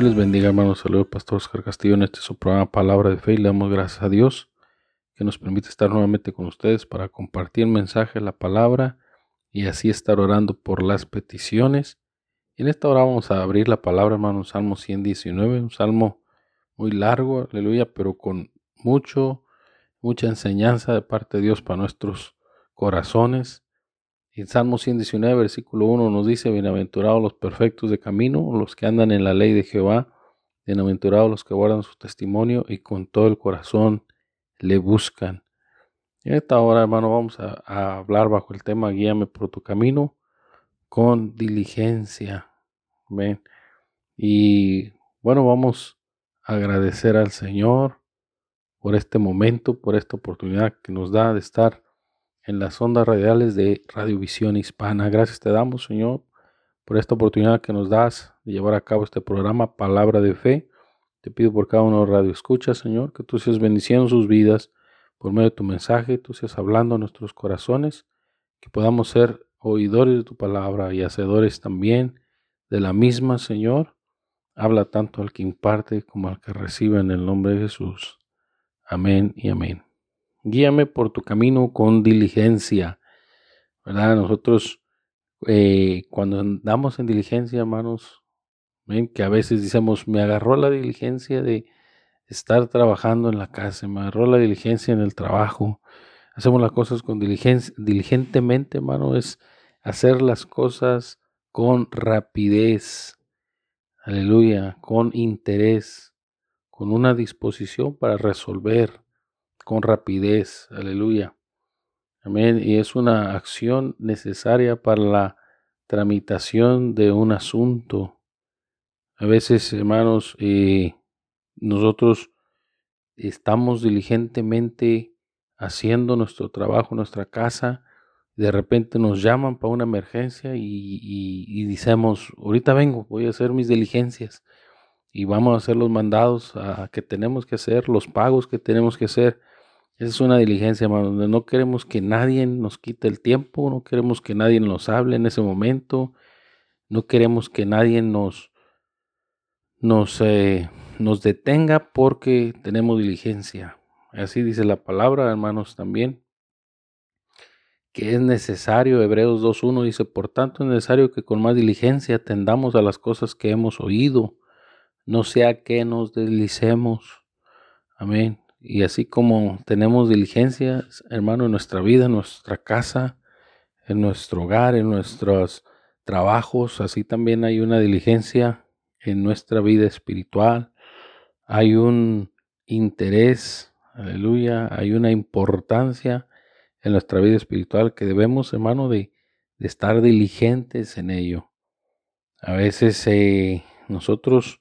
Dios les bendiga, hermanos. Saludos, Pastor Oscar Castillo. En este su programa Palabra de Fe. Y le damos gracias a Dios que nos permite estar nuevamente con ustedes para compartir mensaje, la palabra y así estar orando por las peticiones. En esta hora vamos a abrir la palabra, hermano, Salmo 119, un salmo muy largo, aleluya, pero con mucho, mucha enseñanza de parte de Dios para nuestros corazones. En Salmo 119, versículo 1 nos dice, bienaventurados los perfectos de camino, los que andan en la ley de Jehová, bienaventurados los que guardan su testimonio y con todo el corazón le buscan. En esta hora, hermano, vamos a, a hablar bajo el tema Guíame por tu camino con diligencia. Ven. Y bueno, vamos a agradecer al Señor por este momento, por esta oportunidad que nos da de estar en las ondas radiales de Radiovisión Hispana. Gracias te damos, Señor, por esta oportunidad que nos das de llevar a cabo este programa Palabra de Fe. Te pido por cada uno de radio escucha, Señor, que tú seas bendiciendo sus vidas por medio de tu mensaje, tú seas hablando a nuestros corazones, que podamos ser oidores de tu palabra y hacedores también de la misma, Señor. Habla tanto al que imparte como al que recibe en el nombre de Jesús. Amén y amén. Guíame por tu camino con diligencia. ¿Verdad? Nosotros eh, cuando andamos en diligencia, hermanos, que a veces decimos, me agarró la diligencia de estar trabajando en la casa, me agarró la diligencia en el trabajo. Hacemos las cosas con diligencia, diligentemente, hermano, es hacer las cosas con rapidez. Aleluya, con interés, con una disposición para resolver con rapidez. Aleluya. Amén. Y es una acción necesaria para la tramitación de un asunto. A veces, hermanos, eh, nosotros estamos diligentemente haciendo nuestro trabajo, nuestra casa, de repente nos llaman para una emergencia y, y, decimos, ahorita vengo, voy a hacer mis diligencias y vamos a hacer los mandados a, que tenemos que hacer, los pagos que tenemos que hacer. Es una diligencia, hermano, donde no queremos que nadie nos quite el tiempo, no queremos que nadie nos hable en ese momento, no queremos que nadie nos, nos, eh, nos detenga porque tenemos diligencia. Así dice la palabra, hermanos, también, que es necesario, Hebreos 2.1 dice, por tanto es necesario que con más diligencia atendamos a las cosas que hemos oído, no sea que nos deslicemos. Amén. Y así como tenemos diligencia, hermano, en nuestra vida, en nuestra casa, en nuestro hogar, en nuestros trabajos, así también hay una diligencia en nuestra vida espiritual. Hay un interés, aleluya, hay una importancia en nuestra vida espiritual que debemos, hermano, de, de estar diligentes en ello. A veces eh, nosotros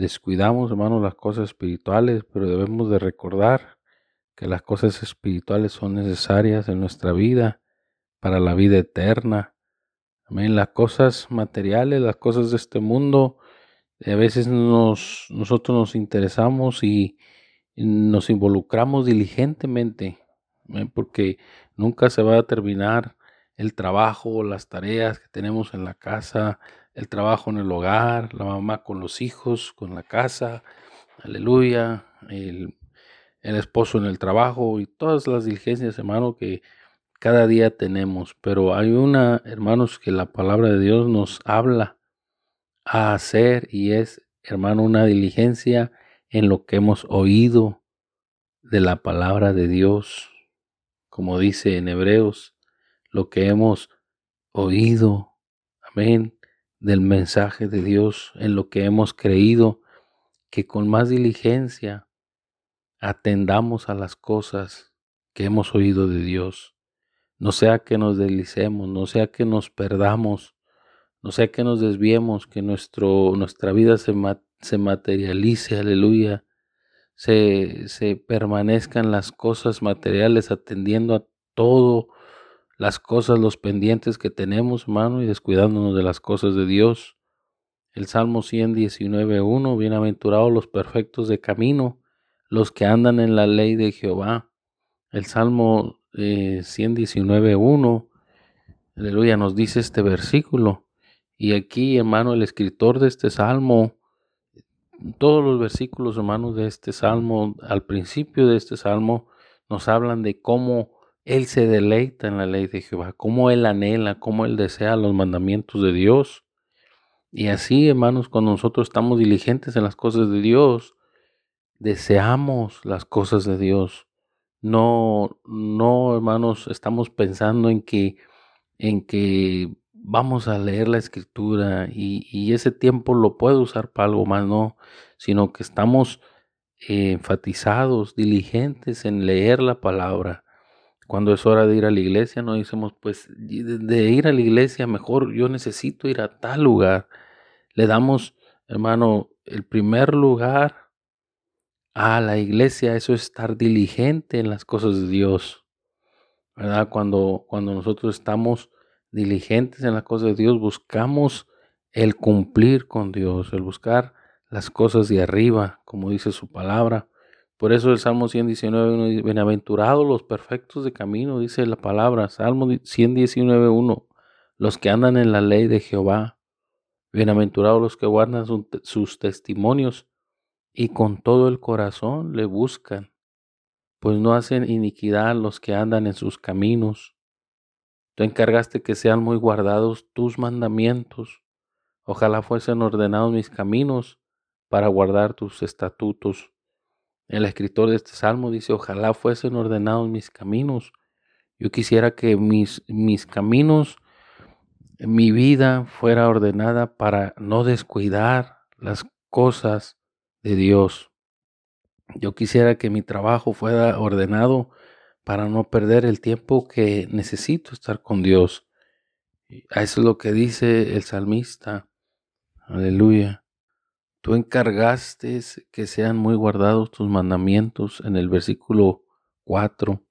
descuidamos, hermanos, las cosas espirituales, pero debemos de recordar que las cosas espirituales son necesarias en nuestra vida para la vida eterna. Amén. Las cosas materiales, las cosas de este mundo, a veces nos, nosotros nos interesamos y nos involucramos diligentemente, porque nunca se va a terminar el trabajo, las tareas que tenemos en la casa, el trabajo en el hogar, la mamá con los hijos, con la casa, aleluya, el, el esposo en el trabajo y todas las diligencias, hermano, que cada día tenemos. Pero hay una, hermanos, que la palabra de Dios nos habla a hacer y es, hermano, una diligencia en lo que hemos oído de la palabra de Dios, como dice en Hebreos, lo que hemos oído, amén, del mensaje de Dios, en lo que hemos creído, que con más diligencia atendamos a las cosas que hemos oído de Dios. No sea que nos deslicemos, no sea que nos perdamos, no sea que nos desviemos, que nuestro, nuestra vida se, se materialice, aleluya, se, se permanezcan las cosas materiales atendiendo a todo las cosas, los pendientes que tenemos, hermano, y descuidándonos de las cosas de Dios. El Salmo 119.1, bienaventurados los perfectos de camino, los que andan en la ley de Jehová. El Salmo eh, 119.1, aleluya, nos dice este versículo. Y aquí, hermano, el escritor de este Salmo, todos los versículos, hermanos, de este Salmo, al principio de este Salmo, nos hablan de cómo él se deleita en la ley de Jehová, como Él anhela, como Él desea los mandamientos de Dios. Y así, hermanos, cuando nosotros estamos diligentes en las cosas de Dios, deseamos las cosas de Dios. No, no, hermanos, estamos pensando en que, en que vamos a leer la escritura y, ese tiempo lo puedo usar para algo más, no, sino que estamos enfatizados, diligentes en leer la palabra cuando es hora de ir a la iglesia, no decimos, pues de ir a la iglesia, mejor yo necesito ir a tal lugar. Le damos, hermano, el primer lugar a la iglesia, eso es estar diligente en las cosas de Dios. ¿Verdad? Cuando, cuando nosotros estamos diligentes en las cosas de Dios, buscamos el cumplir con Dios, el buscar las cosas de arriba, como dice su palabra. Por eso el Salmo 119, dice, bienaventurados los perfectos de camino, dice la palabra. Salmo 119, 1, los que andan en la ley de Jehová. Bienaventurados los que guardan sus testimonios y con todo el corazón le buscan, pues no hacen iniquidad los que andan en sus caminos. Tú encargaste que sean muy guardados tus mandamientos. Ojalá fuesen ordenados mis caminos para guardar tus estatutos. El escritor de este salmo dice, ojalá fuesen ordenados mis caminos. Yo quisiera que mis, mis caminos, mi vida fuera ordenada para no descuidar las cosas de Dios. Yo quisiera que mi trabajo fuera ordenado para no perder el tiempo que necesito estar con Dios. Eso es lo que dice el salmista. Aleluya. Tú encargaste que sean muy guardados tus mandamientos en el versículo 4.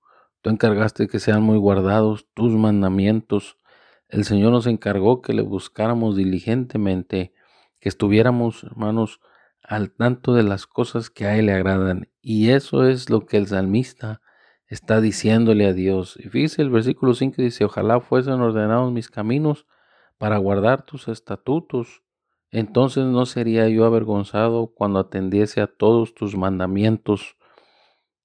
Tú encargaste que sean muy guardados tus mandamientos. El Señor nos encargó que le buscáramos diligentemente, que estuviéramos, hermanos, al tanto de las cosas que a Él le agradan. Y eso es lo que el salmista está diciéndole a Dios. Y fíjese el versículo 5 dice, ojalá fuesen ordenados mis caminos para guardar tus estatutos entonces no sería yo avergonzado cuando atendiese a todos tus mandamientos.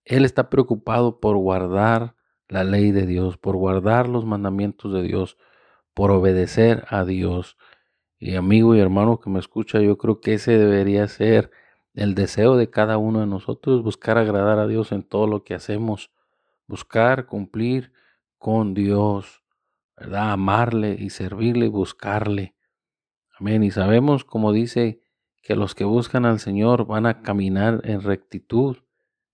Él está preocupado por guardar la ley de Dios, por guardar los mandamientos de Dios, por obedecer a Dios. Y amigo y hermano que me escucha, yo creo que ese debería ser el deseo de cada uno de nosotros, buscar agradar a Dios en todo lo que hacemos, buscar cumplir con Dios, ¿verdad? Amarle y servirle y buscarle. Amén. Y sabemos, como dice, que los que buscan al Señor van a caminar en rectitud.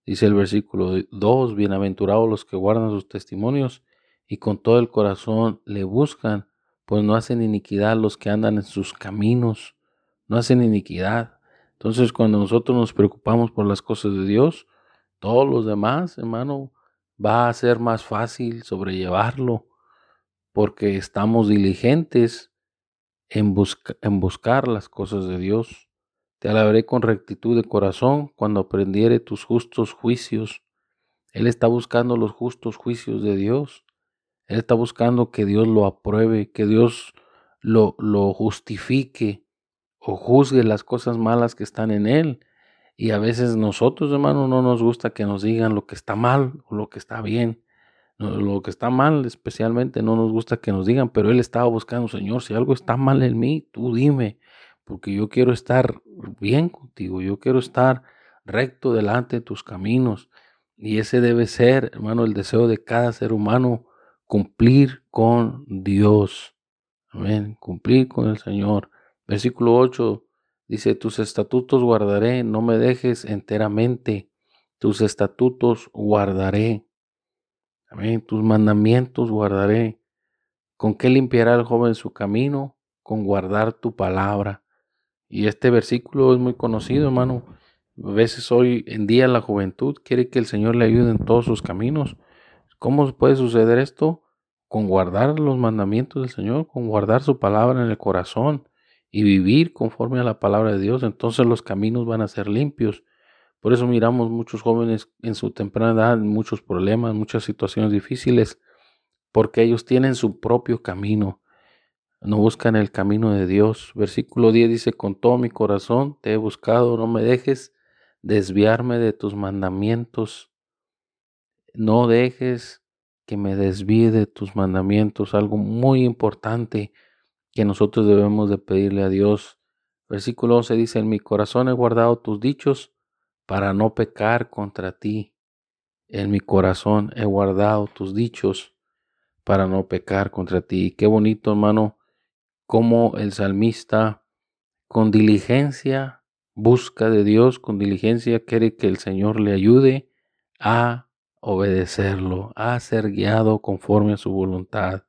Dice el versículo 2, bienaventurados los que guardan sus testimonios y con todo el corazón le buscan, pues no hacen iniquidad los que andan en sus caminos, no hacen iniquidad. Entonces cuando nosotros nos preocupamos por las cosas de Dios, todos los demás, hermano, va a ser más fácil sobrellevarlo, porque estamos diligentes en, en buscar las cosas de Dios. Te alabaré con rectitud de corazón cuando aprendiere tus justos juicios. Él está buscando los justos juicios de Dios. Él está buscando que Dios lo apruebe, que Dios lo, lo justifique o juzgue las cosas malas que están en Él. Y a veces nosotros, hermano, no nos gusta que nos digan lo que está mal o lo que está bien. Lo que está mal especialmente no nos gusta que nos digan, pero él estaba buscando, Señor, si algo está mal en mí, tú dime, porque yo quiero estar bien contigo, yo quiero estar recto delante de tus caminos. Y ese debe ser, hermano, el deseo de cada ser humano, cumplir con Dios. Amén, cumplir con el Señor. Versículo 8 dice, tus estatutos guardaré, no me dejes enteramente, tus estatutos guardaré. Amén, tus mandamientos guardaré. ¿Con qué limpiará el joven su camino? Con guardar tu palabra. Y este versículo es muy conocido, hermano. A veces hoy en día la juventud quiere que el Señor le ayude en todos sus caminos. ¿Cómo puede suceder esto? Con guardar los mandamientos del Señor, con guardar su palabra en el corazón y vivir conforme a la palabra de Dios. Entonces los caminos van a ser limpios. Por eso miramos muchos jóvenes en su temprana edad, muchos problemas, muchas situaciones difíciles, porque ellos tienen su propio camino, no buscan el camino de Dios. Versículo 10 dice, con todo mi corazón te he buscado, no me dejes desviarme de tus mandamientos. No dejes que me desvíe de tus mandamientos, algo muy importante que nosotros debemos de pedirle a Dios. Versículo 11 dice, en mi corazón he guardado tus dichos para no pecar contra ti. En mi corazón he guardado tus dichos para no pecar contra ti. Qué bonito, hermano, como el salmista con diligencia busca de Dios con diligencia, quiere que el Señor le ayude a obedecerlo, a ser guiado conforme a su voluntad.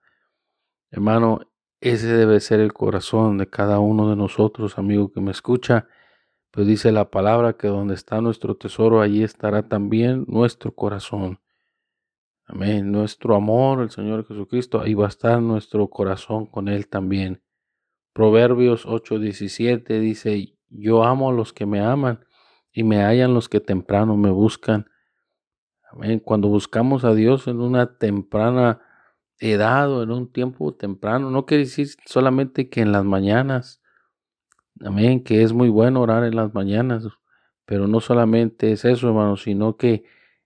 Hermano, ese debe ser el corazón de cada uno de nosotros, amigo que me escucha. Pues dice la palabra que donde está nuestro tesoro, allí estará también nuestro corazón. Amén. Nuestro amor, el Señor Jesucristo, ahí va a estar nuestro corazón con Él también. Proverbios 8:17 dice, yo amo a los que me aman y me hallan los que temprano me buscan. Amén. Cuando buscamos a Dios en una temprana edad o en un tiempo temprano, no quiere decir solamente que en las mañanas. Amén, que es muy bueno orar en las mañanas, pero no solamente es eso, hermano, sino que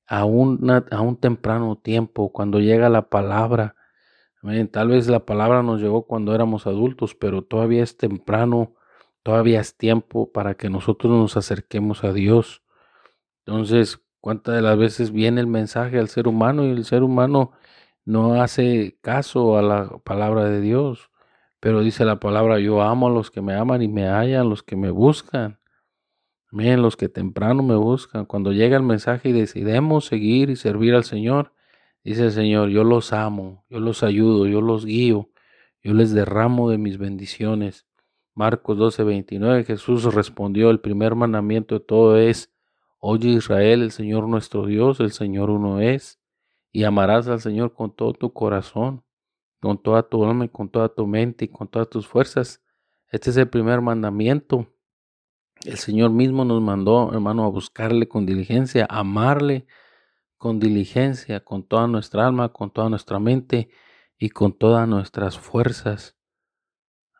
a, a un temprano tiempo, cuando llega la palabra, amén, tal vez la palabra nos llegó cuando éramos adultos, pero todavía es temprano Todavía es tiempo para que nosotros nos acerquemos a Dios. Entonces, ¿cuántas de las veces viene el mensaje al ser humano y el ser humano no hace caso a la palabra de Dios? Pero dice la palabra, yo amo a los que me aman y me hallan, los que me buscan. Miren, los que temprano me buscan. Cuando llega el mensaje y decidemos seguir y servir al Señor, dice el Señor, yo los amo, yo los ayudo, yo los guío, yo les derramo de mis bendiciones. Marcos 12, 29, Jesús respondió, el primer mandamiento de todo es, oye Israel, el Señor nuestro Dios, el Señor uno es, y amarás al Señor con todo tu corazón, con toda tu alma, con toda tu mente y con todas tus fuerzas. Este es el primer mandamiento. El Señor mismo nos mandó, hermano, a buscarle con diligencia, amarle con diligencia, con toda nuestra alma, con toda nuestra mente y con todas nuestras fuerzas.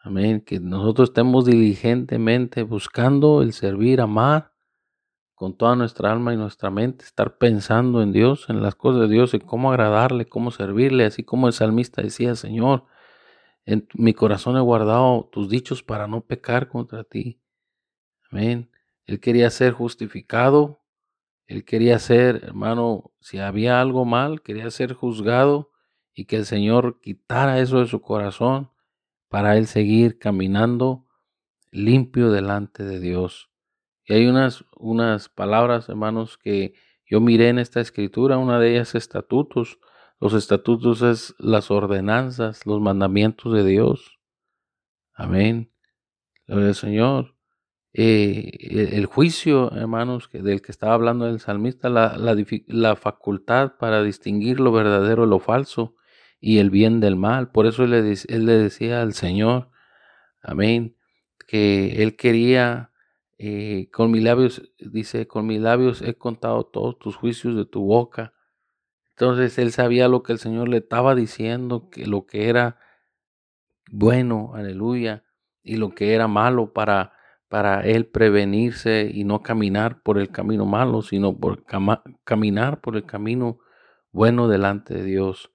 Amén. Que nosotros estemos diligentemente buscando el servir, amar con toda nuestra alma y nuestra mente, estar pensando en Dios, en las cosas de Dios, en cómo agradarle, cómo servirle, así como el salmista decía, Señor, en mi corazón he guardado tus dichos para no pecar contra ti. Amén. Él quería ser justificado, él quería ser, hermano, si había algo mal, quería ser juzgado y que el Señor quitara eso de su corazón para él seguir caminando limpio delante de Dios. Y hay unas, unas palabras, hermanos, que yo miré en esta escritura, una de ellas estatutos. Los estatutos es las ordenanzas, los mandamientos de Dios. Amén. Gloria al Señor. Eh, el, juicio, hermanos, del que estaba hablando el salmista, la, la, la facultad para distinguir lo verdadero de lo falso, y el bien del mal. Por eso él le, él le decía al Señor, amén, que él quería, eh, con mis labios, dice, con mis labios he contado todos tus juicios de tu boca. Entonces él sabía lo que el Señor le estaba diciendo, que lo que era bueno, aleluya, y lo que era malo para, para él prevenirse y no caminar por el camino malo, sino por caminar por el camino bueno delante de Dios.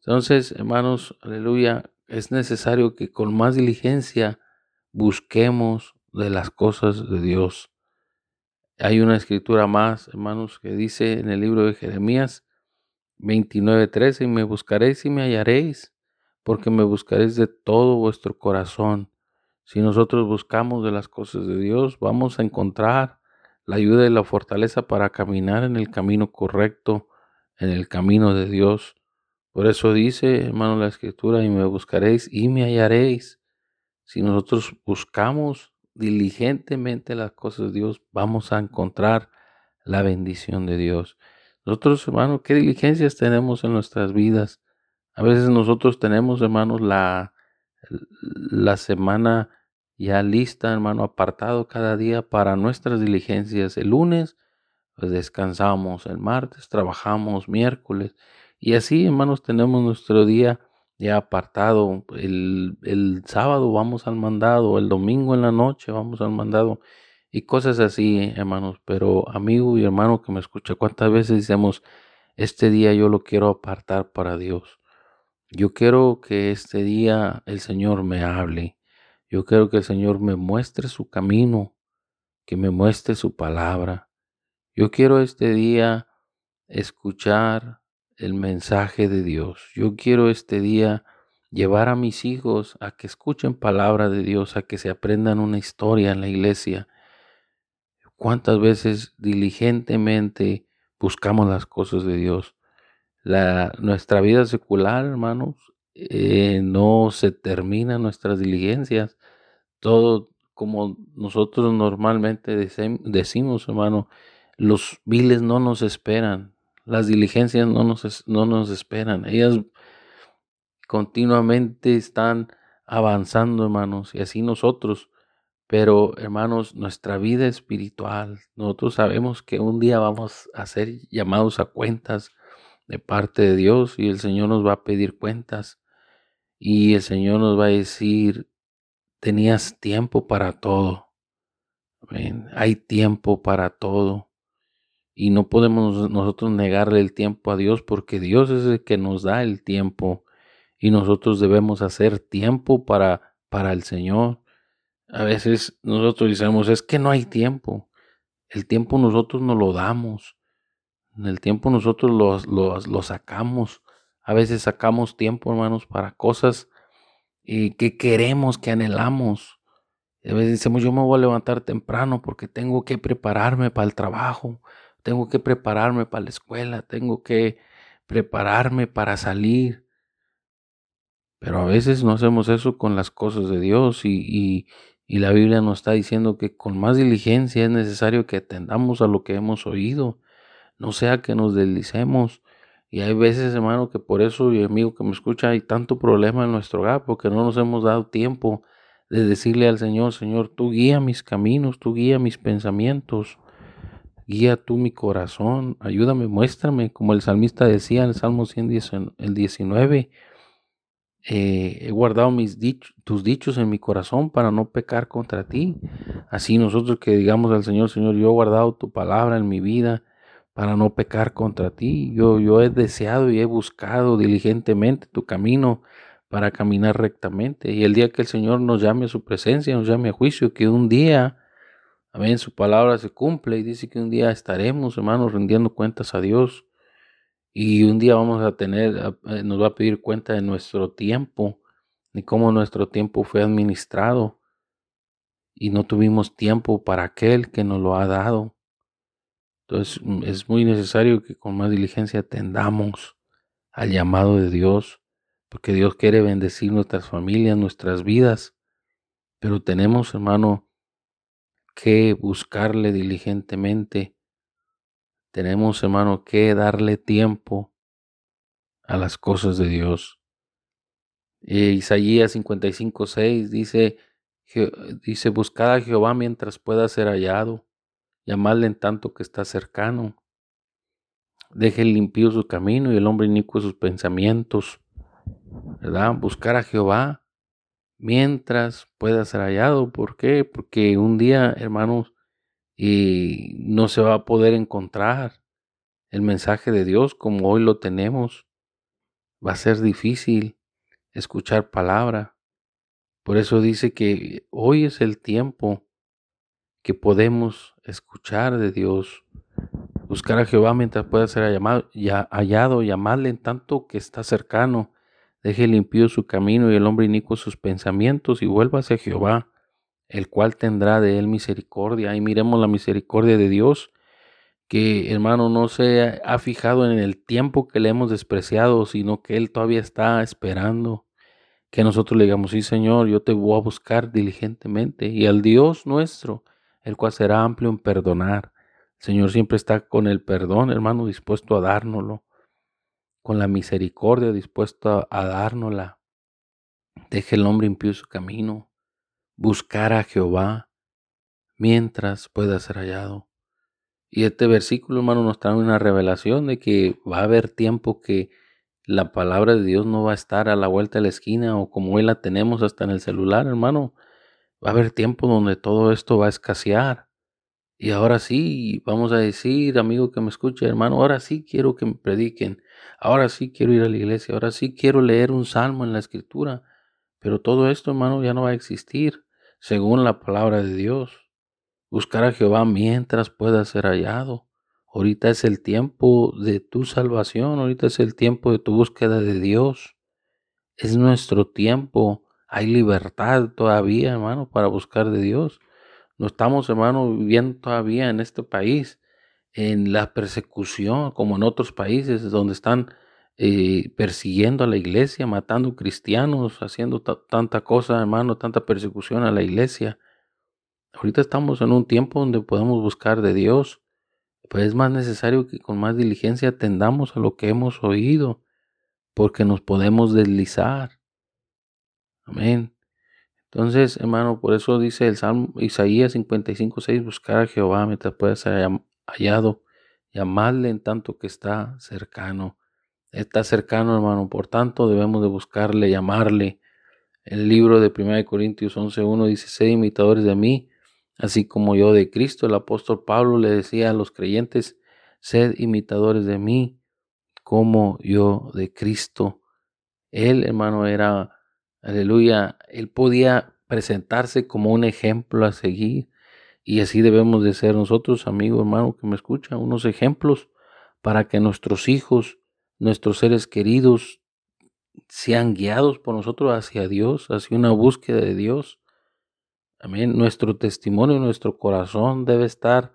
Entonces, hermanos, aleluya, es necesario que con más diligencia busquemos de las cosas de Dios. Hay una escritura más, hermanos, que dice en el libro de Jeremías 29:13, y me buscaréis y me hallaréis, porque me buscaréis de todo vuestro corazón. Si nosotros buscamos de las cosas de Dios, vamos a encontrar la ayuda y la fortaleza para caminar en el camino correcto, en el camino de Dios. Por eso dice, hermano, la escritura, y me buscaréis y me hallaréis. Si nosotros buscamos diligentemente las cosas de Dios, vamos a encontrar la bendición de Dios. Nosotros, hermanos, ¿qué diligencias tenemos en nuestras vidas? A veces nosotros tenemos, hermanos, la, la semana ya lista, hermano, apartado cada día para nuestras diligencias. El lunes, pues descansamos, el martes trabajamos, miércoles, y así, hermanos, tenemos nuestro día ya apartado. El, el sábado vamos al mandado, el domingo en la noche vamos al mandado y cosas así, hermanos. Pero amigo y hermano que me escucha, ¿cuántas veces decimos, este día yo lo quiero apartar para Dios? Yo quiero que este día el Señor me hable. Yo quiero que el Señor me muestre su camino, que me muestre su palabra. Yo quiero este día escuchar el mensaje de Dios. Yo quiero este día llevar a mis hijos a que escuchen palabra de Dios, a que se aprendan una historia en la iglesia, ¿Cuántas veces diligentemente buscamos las cosas de Dios? La, nuestra vida secular, hermanos, eh, no se termina nuestras diligencias. Todo como nosotros normalmente decimos, hermano, los viles no nos esperan, las diligencias no nos, no nos esperan. Ellas continuamente están avanzando, hermanos, y así nosotros pero hermanos, nuestra vida espiritual, nosotros sabemos que un día vamos a ser llamados a cuentas de parte de Dios y el Señor nos va a pedir cuentas y el Señor nos va a decir, tenías tiempo para todo. Hay tiempo para todo. Y no podemos nosotros negarle el tiempo a Dios porque Dios es el que nos da el tiempo y nosotros debemos hacer tiempo para, para el Señor. A veces nosotros decimos, es que no hay tiempo. El tiempo nosotros no lo damos. El tiempo nosotros lo, sacamos. A veces sacamos tiempo, hermanos, para cosas y que queremos, que anhelamos. a veces decimos, yo me voy a levantar temprano porque tengo que prepararme para el trabajo, tengo que prepararme para la escuela, tengo que prepararme para salir. Pero a veces no hacemos eso con las cosas de Dios y, y la Biblia nos está diciendo que con más diligencia es necesario que atendamos a lo que hemos oído, no sea que nos deslicemos. Y hay veces, hermano, que por eso, y amigo que me escucha, hay tanto problema en nuestro hogar, porque no nos hemos dado tiempo de decirle al Señor, Señor, tú guía mis caminos, tú guía mis pensamientos, guía tú mi corazón, ayúdame, muéstrame, como el salmista decía en el Salmo 119, eh, he guardado mis tus dichos en mi corazón para no pecar contra ti. Así nosotros que digamos al Señor, Señor, yo he guardado tu palabra en mi vida para no pecar contra ti. Yo, yo he deseado y he buscado diligentemente tu camino para caminar rectamente. Y el día que el Señor nos llame a su presencia, nos llame a juicio, que un día, amén, su palabra se cumple y dice que un día estaremos, hermanos, rendiendo cuentas a Dios y un día vamos a tener, eh, nos va a pedir cuenta de nuestro tiempo, y cómo nuestro tiempo fue administrado. Y no tuvimos tiempo para aquel que nos lo ha dado. Entonces mm, es muy necesario que con más diligencia atendamos al llamado de Dios, porque Dios quiere bendecir nuestras familias, nuestras vidas. Pero tenemos, hermano, que buscarle diligentemente tenemos, hermano, que darle tiempo a las cosas de Dios. Eh, Isaías 55, 6 dice, dice, buscad a Jehová mientras pueda ser hallado, llamadle en tanto que está cercano. Deje limpio su camino y el hombre inicuo sus pensamientos. ¿Verdad? Buscar a Jehová mientras pueda ser hallado. ¿Por qué? Porque un día, hermanos, y no se va a poder encontrar el mensaje de Dios como hoy lo tenemos. Va a ser difícil escuchar palabra. Por eso dice que hoy es el tiempo que podemos escuchar de Dios, buscar a Jehová mientras pueda ser llamado, ya, hallado, llamarle en tanto que está cercano. Deje limpio su camino y el hombre inicuo sus pensamientos y vuelva hacia Jehová, el cual tendrá de él misericordia. Y miremos la misericordia de Dios, que hermano no se ha fijado en el tiempo que le hemos despreciado, sino que Él todavía está esperando que nosotros le digamos, sí Señor, yo te voy a buscar diligentemente. Y al Dios nuestro, el cual será amplio en perdonar. Señor siempre está con el perdón, hermano, dispuesto a dárnoslo, con la misericordia dispuesto a, dárnosla. Deje el hombre impío su camino, buscar a Jehová mientras pueda ser hallado. Y este versículo, hermano, nos trae una revelación de que va a haber tiempo que la palabra de Dios no va a estar a la vuelta de la esquina o como hoy la tenemos hasta en el celular, hermano. Va a haber tiempo donde todo esto va a escasear. Y ahora sí, vamos a decir, amigo que me escucha, hermano, ahora sí quiero que me prediquen. Ahora sí quiero ir a la iglesia. Ahora sí quiero leer un salmo en la escritura. Pero todo esto, hermano, ya no va a existir según la palabra de Dios. Buscar a Jehová mientras pueda ser hallado. Ahorita es el tiempo de tu salvación, ahorita es el tiempo de tu búsqueda de Dios. Es nuestro tiempo. Hay libertad todavía, hermano, para buscar de Dios. No estamos, hermano, viviendo todavía en este país en la persecución, como en otros países donde están eh, persiguiendo a la iglesia, matando cristianos, haciendo tanta cosa, hermano, tanta persecución a la iglesia. Ahorita estamos en un tiempo donde podemos buscar de Dios pues es más necesario que con más diligencia atendamos a lo que hemos oído, porque nos podemos deslizar. Amén. Entonces, hermano, por eso dice el Salmo Isaías 55, 6, buscar a Jehová mientras pueda ser hallado, llamarle en tanto que está cercano. Está cercano, hermano, por tanto debemos de buscarle, llamarle. El libro de 1 Corintios 11.1 dice, sed imitadores de mí, Así como yo de Cristo, el apóstol Pablo le decía a los creyentes, sed imitadores de mí, como yo de Cristo. Él, hermano, era, aleluya, él podía presentarse como un ejemplo a seguir. Y así debemos de ser nosotros, amigo, hermano, que me escucha, unos ejemplos para que nuestros hijos, nuestros seres queridos, sean guiados por nosotros hacia Dios, hacia una búsqueda de Dios. Amén. Nuestro testimonio, nuestro corazón debe estar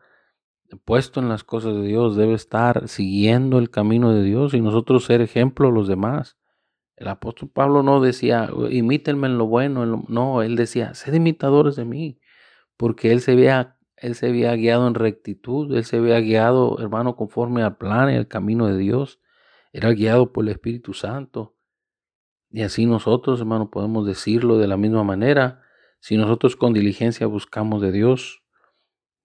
puesto en las cosas de Dios, debe estar siguiendo el camino de Dios y nosotros ser ejemplo a los demás. El apóstol Pablo no decía, imítenme en lo bueno, no, él decía, sed imitadores de mí, porque él se había, él se guiado en rectitud, él se había guiado, hermano, conforme al plan y al camino de Dios, era guiado por el Espíritu Santo. Y así nosotros, hermano, podemos decirlo de la misma manera si nosotros con diligencia buscamos de Dios.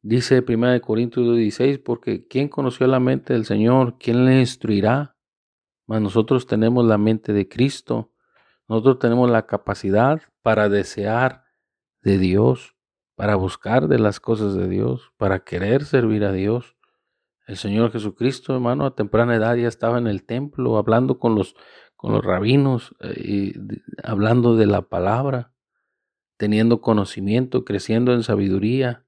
Dice 1 Corintios 16, porque ¿quién conoció la mente del Señor? ¿Quién le instruirá? Nosotros tenemos la mente de Cristo. Nosotros tenemos la capacidad para desear de Dios, para buscar de las cosas de Dios, para querer servir a Dios. El Señor Jesucristo, hermano, a temprana edad ya estaba en el templo hablando con los, con los rabinos eh, y hablando de la palabra teniendo conocimiento, creciendo en sabiduría,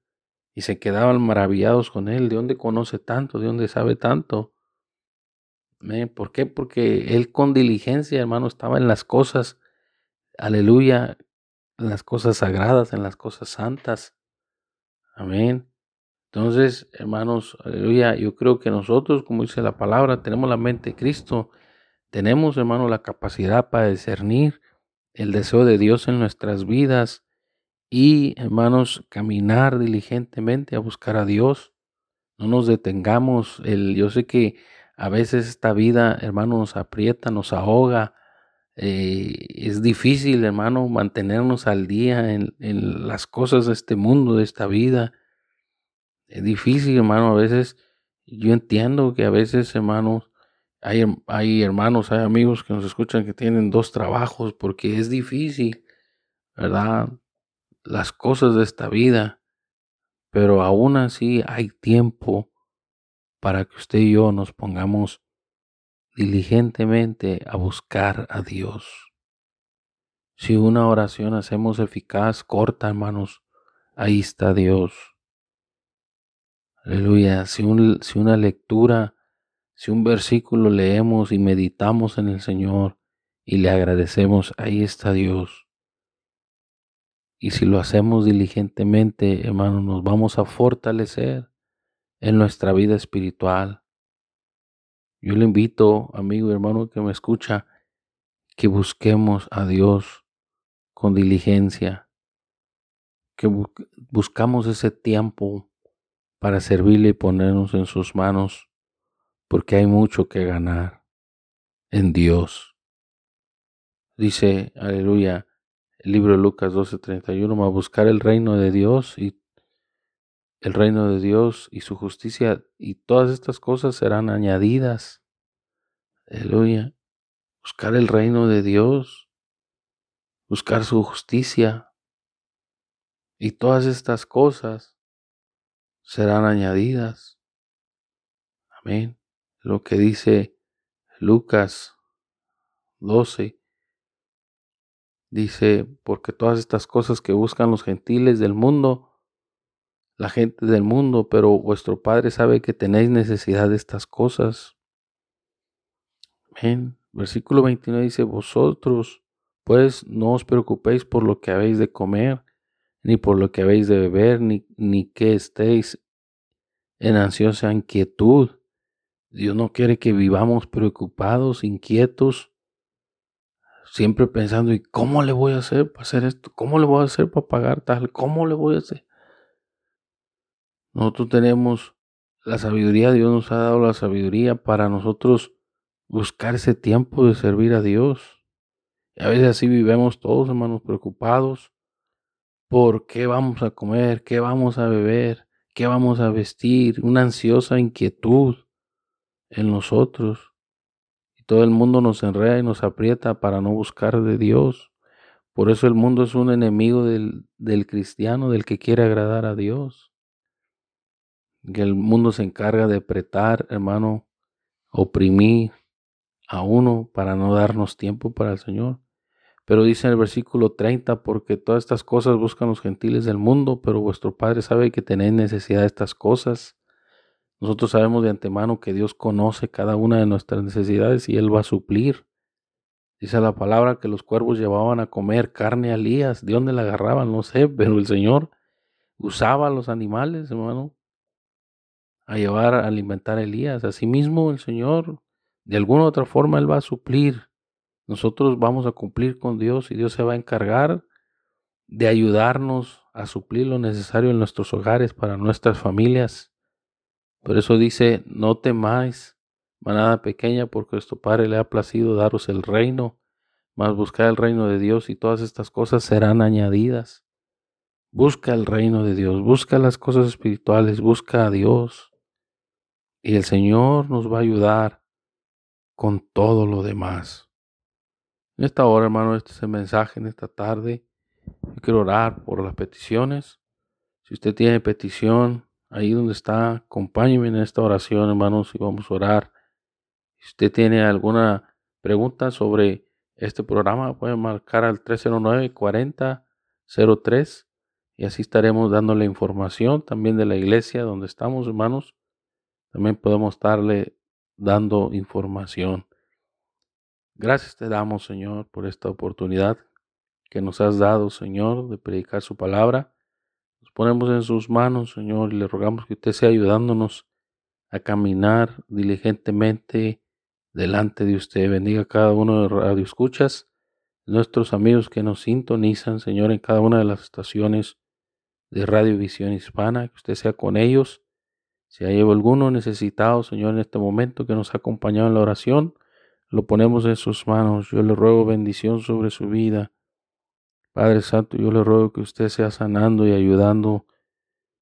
y se quedaban maravillados con él. ¿De dónde conoce tanto? ¿De dónde sabe tanto? ¿Por qué? Porque él con diligencia, hermano, estaba en las cosas, aleluya, en las cosas sagradas, en las cosas santas. Amén. Entonces, hermanos, aleluya, yo creo que nosotros, como dice la palabra, tenemos la mente de Cristo, tenemos, hermano, la capacidad para discernir el deseo de Dios en nuestras vidas y, hermanos, caminar diligentemente a buscar a Dios. No nos detengamos. El, yo sé que a veces esta vida, hermano, nos aprieta, nos ahoga. Eh, es difícil, hermano, mantenernos al día en, las cosas de este mundo, de esta vida. Es difícil, hermano, a veces yo entiendo que a veces, hermanos, hay, hermanos, hay amigos que nos escuchan que tienen dos trabajos porque es difícil, ¿verdad? Las cosas de esta vida. Pero aún así hay tiempo para que usted y yo nos pongamos diligentemente a buscar a Dios. Si una oración hacemos eficaz, corta, hermanos, ahí está Dios. Aleluya. Si, si una lectura, si un versículo leemos y meditamos en el Señor y le agradecemos, ahí está Dios. Y si lo hacemos diligentemente, hermano, nos vamos a fortalecer en nuestra vida espiritual. Yo le invito, amigo y hermano que me escucha, que busquemos a Dios con diligencia, que buscamos ese tiempo para servirle y ponernos en sus manos, porque hay mucho que ganar en Dios. Dice, aleluya, el libro de Lucas 12:31, a buscar el reino de Dios y el reino de Dios y su justicia y todas estas cosas serán añadidas. Aleluya. Buscar el reino de Dios, buscar su justicia y todas estas cosas serán añadidas. Amén. Lo que dice Lucas 12. Dice, porque todas estas cosas que buscan los gentiles del mundo, la gente del mundo, pero vuestro Padre sabe que tenéis necesidad de estas cosas. Versículo 29 dice, vosotros, pues no os preocupéis por lo que habéis de comer, ni por lo que habéis de beber, ni, ni que estéis en ansiosa inquietud. Dios no quiere que vivamos preocupados, inquietos, siempre pensando, ¿y cómo le voy a hacer para hacer esto? ¿Cómo le voy a hacer para pagar tal? ¿Cómo le voy a hacer? Nosotros tenemos la sabiduría, Dios nos ha dado la sabiduría para nosotros buscar ese tiempo de servir a Dios. Y a veces así vivimos todos, hermanos, preocupados, por qué vamos a comer, qué vamos a beber, qué vamos a vestir, una ansiosa inquietud en nosotros. Y todo el mundo nos enreda y nos aprieta para no buscar de Dios. Por eso el mundo es un enemigo del, del cristiano, del que quiere agradar a Dios. Que el mundo se encarga de apretar, hermano, oprimir a uno para no darnos tiempo para el Señor. Pero dice en el versículo 30, porque todas estas cosas buscan los gentiles del mundo, pero vuestro Padre sabe que tenéis necesidad de estas cosas. Nosotros sabemos de antemano que Dios conoce cada una de nuestras necesidades y Él va a suplir. Dice la palabra que los cuervos llevaban a comer carne a Elías. ¿De dónde la agarraban? No sé, pero el Señor usaba a los animales, hermano, a llevar a alimentar a Elías. Asimismo, el Señor, de alguna u otra forma, Él va a suplir nosotros vamos a cumplir con Dios y Dios se va a encargar de ayudarnos a suplir lo necesario en nuestros hogares para nuestras familias. Por eso dice, no temáis, manada pequeña, porque vuestro Padre le ha placido daros el reino, mas buscad el reino de Dios y todas estas cosas serán añadidas. Busca el reino de Dios, busca las cosas espirituales, busca a Dios. Y el Señor nos va a ayudar con todo lo demás. En esta hora, hermano, este es el mensaje en esta tarde. Yo quiero orar por las peticiones. Si usted tiene petición, ahí donde está, acompáñeme en esta oración, hermanos, y vamos a orar. Si usted tiene alguna pregunta sobre este programa, puede marcar al 309-4003 y así estaremos dándole información también de la iglesia donde estamos, hermanos. También podemos estarle dando información. Gracias te damos, Señor, por esta oportunidad que nos has dado, Señor, de predicar su palabra. Nos ponemos en sus manos, Señor, y le rogamos que usted sea ayudándonos a caminar diligentemente delante de usted. Bendiga a cada uno de Radio Escuchas, nuestros amigos que nos sintonizan, Señor, en cada una de las estaciones de Radio Visión Hispana, que usted sea con ellos. Si hay alguno necesitado, Señor, en este momento que nos ha acompañado en la oración, lo ponemos en sus manos. Yo le ruego bendición sobre su vida. Padre Santo, yo le ruego que usted sea sanando y ayudando,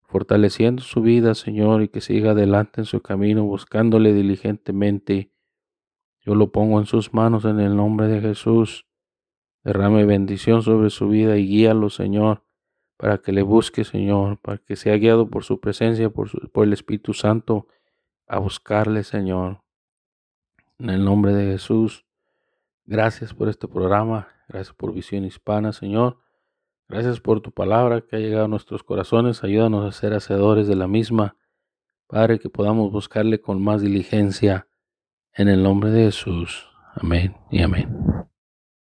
fortaleciendo su vida, Señor, y que siga adelante en su camino, buscándole diligentemente. Yo lo pongo en sus manos en el nombre de Jesús. Derrame bendición sobre su vida y guíalo, Señor, para que le busque, Señor, para que sea guiado por su presencia, por, por el Espíritu Santo, a buscarle, Señor. En el nombre de Jesús, gracias por este programa, gracias por Visión Hispana, Señor. Gracias por tu palabra que ha llegado a nuestros corazones. Ayúdanos a ser hacedores de la misma. Padre, que podamos buscarle con más diligencia en el nombre de Jesús. Amén y amén.